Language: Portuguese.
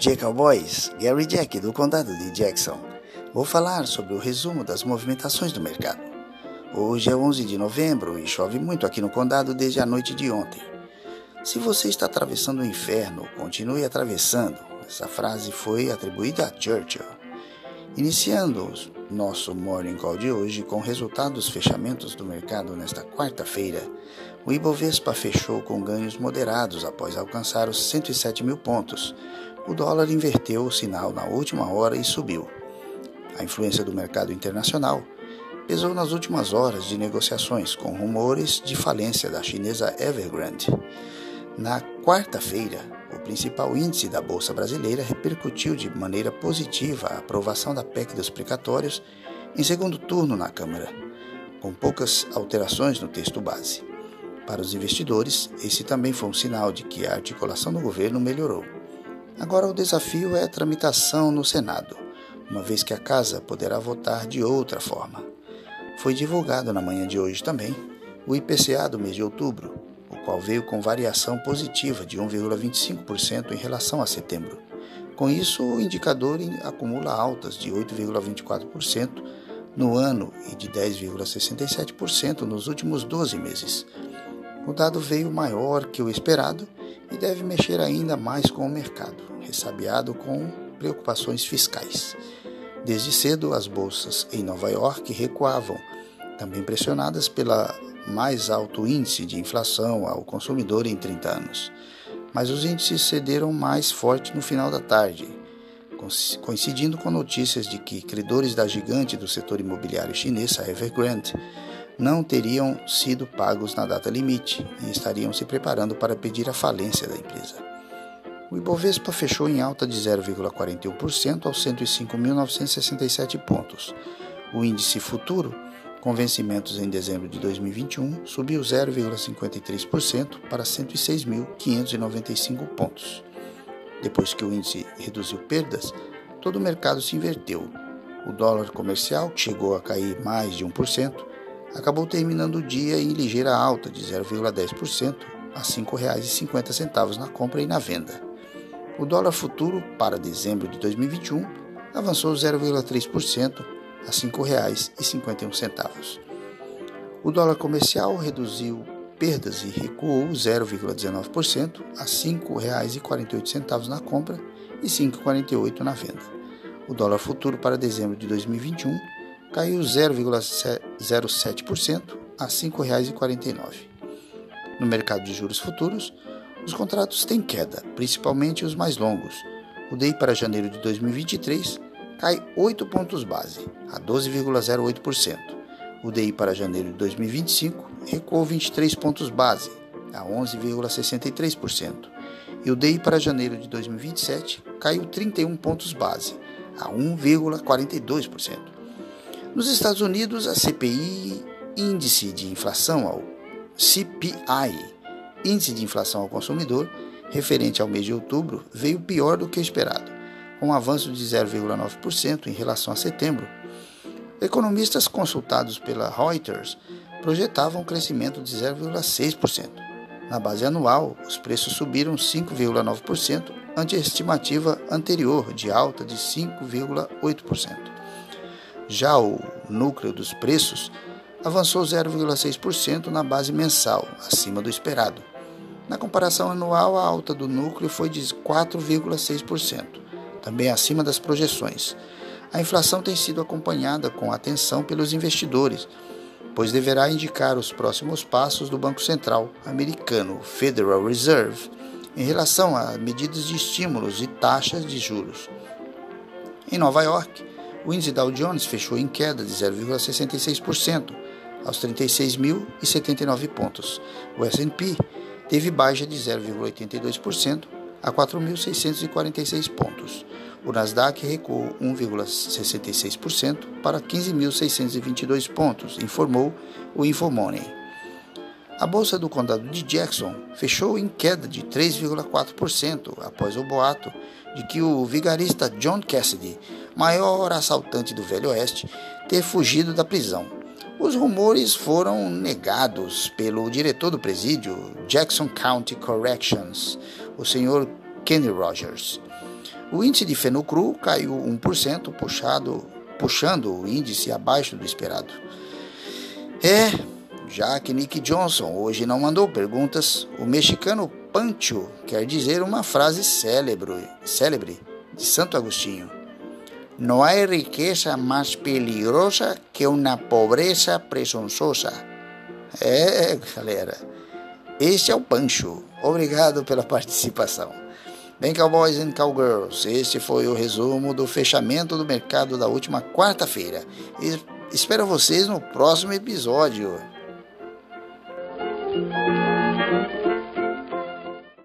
dia, cowboys! Gary Jack, do condado de Jackson. Vou falar sobre o resumo das movimentações do mercado. Hoje é 11 de novembro e chove muito aqui no condado desde a noite de ontem. Se você está atravessando o inferno, continue atravessando. Essa frase foi atribuída a Churchill. Iniciando nosso Morning Call de hoje com resultados dos fechamentos do mercado nesta quarta-feira, o Ibovespa fechou com ganhos moderados após alcançar os 107 mil pontos. O dólar inverteu o sinal na última hora e subiu. A influência do mercado internacional pesou nas últimas horas de negociações com rumores de falência da chinesa Evergrande. Na quarta-feira, o principal índice da Bolsa Brasileira repercutiu de maneira positiva a aprovação da PEC dos precatórios em segundo turno na Câmara, com poucas alterações no texto base. Para os investidores, esse também foi um sinal de que a articulação do governo melhorou. Agora o desafio é a tramitação no Senado, uma vez que a Casa poderá votar de outra forma. Foi divulgado na manhã de hoje também o IPCA do mês de outubro, qual veio com variação positiva de 1,25% em relação a setembro. Com isso, o indicador acumula altas de 8,24% no ano e de 10,67% nos últimos 12 meses. O dado veio maior que o esperado e deve mexer ainda mais com o mercado, ressabiado com preocupações fiscais. Desde cedo, as bolsas em Nova York recuavam, também pressionadas pela mais alto índice de inflação ao consumidor em 30 anos. Mas os índices cederam mais forte no final da tarde, coincidindo com notícias de que credores da gigante do setor imobiliário chinês, a Evergrande, não teriam sido pagos na data limite e estariam se preparando para pedir a falência da empresa. O Ibovespa fechou em alta de 0,41% aos 105.967 pontos. O índice futuro com vencimentos em dezembro de 2021, subiu 0,53% para 106.595 pontos. Depois que o índice reduziu perdas, todo o mercado se inverteu. O dólar comercial, que chegou a cair mais de 1%, acabou terminando o dia em ligeira alta de 0,10% a R$ 5,50 na compra e na venda. O dólar futuro para dezembro de 2021 avançou 0,3% a R$ 5,51. O dólar comercial reduziu perdas e recuou 0,19% a R$ 5,48 na compra e R$ 5,48 na venda. O dólar futuro para dezembro de 2021 caiu 0,07% a R$ 5,49. No mercado de juros futuros, os contratos têm queda, principalmente os mais longos. O DEI para janeiro de 2023 cai 8 pontos base, a 12,08%. O DI para janeiro de 2025 recuou 23 pontos base, a 11,63%. E o DI para janeiro de 2027 caiu 31 pontos base, a 1,42%. Nos Estados Unidos, a CPI, índice de inflação ao CPI, índice de inflação ao consumidor, referente ao mês de outubro, veio pior do que esperado com um avanço de 0,9% em relação a setembro. Economistas consultados pela Reuters projetavam um crescimento de 0,6%. Na base anual, os preços subiram 5,9% ante a estimativa anterior de alta de 5,8%. Já o núcleo dos preços avançou 0,6% na base mensal, acima do esperado. Na comparação anual, a alta do núcleo foi de 4,6% também acima das projeções. A inflação tem sido acompanhada com atenção pelos investidores, pois deverá indicar os próximos passos do Banco Central americano, Federal Reserve, em relação a medidas de estímulos e taxas de juros. Em Nova York, o índice Dow Jones fechou em queda de 0,66% aos 36.079 pontos. O S&P teve baixa de 0,82% a 4.646 pontos. O Nasdaq recuou 1,66% para 15.622 pontos, informou o Infomoney. A bolsa do condado de Jackson fechou em queda de 3,4% após o boato de que o vigarista John Cassidy, maior assaltante do Velho Oeste, ter fugido da prisão. Os rumores foram negados pelo diretor do presídio, Jackson County Corrections, o senhor Kenny Rogers. O índice de fenocru caiu 1%, puxado, puxando o índice abaixo do esperado. É, já que Nick Johnson hoje não mandou perguntas, o mexicano Pancho quer dizer uma frase célebre, célebre de Santo Agostinho. Não há riqueza mais peligrosa que uma pobreza presunçosa. É, galera, este é o Pancho. Obrigado pela participação. Bem, cowboys and cowgirls, este foi o resumo do fechamento do mercado da última quarta-feira. Espero vocês no próximo episódio.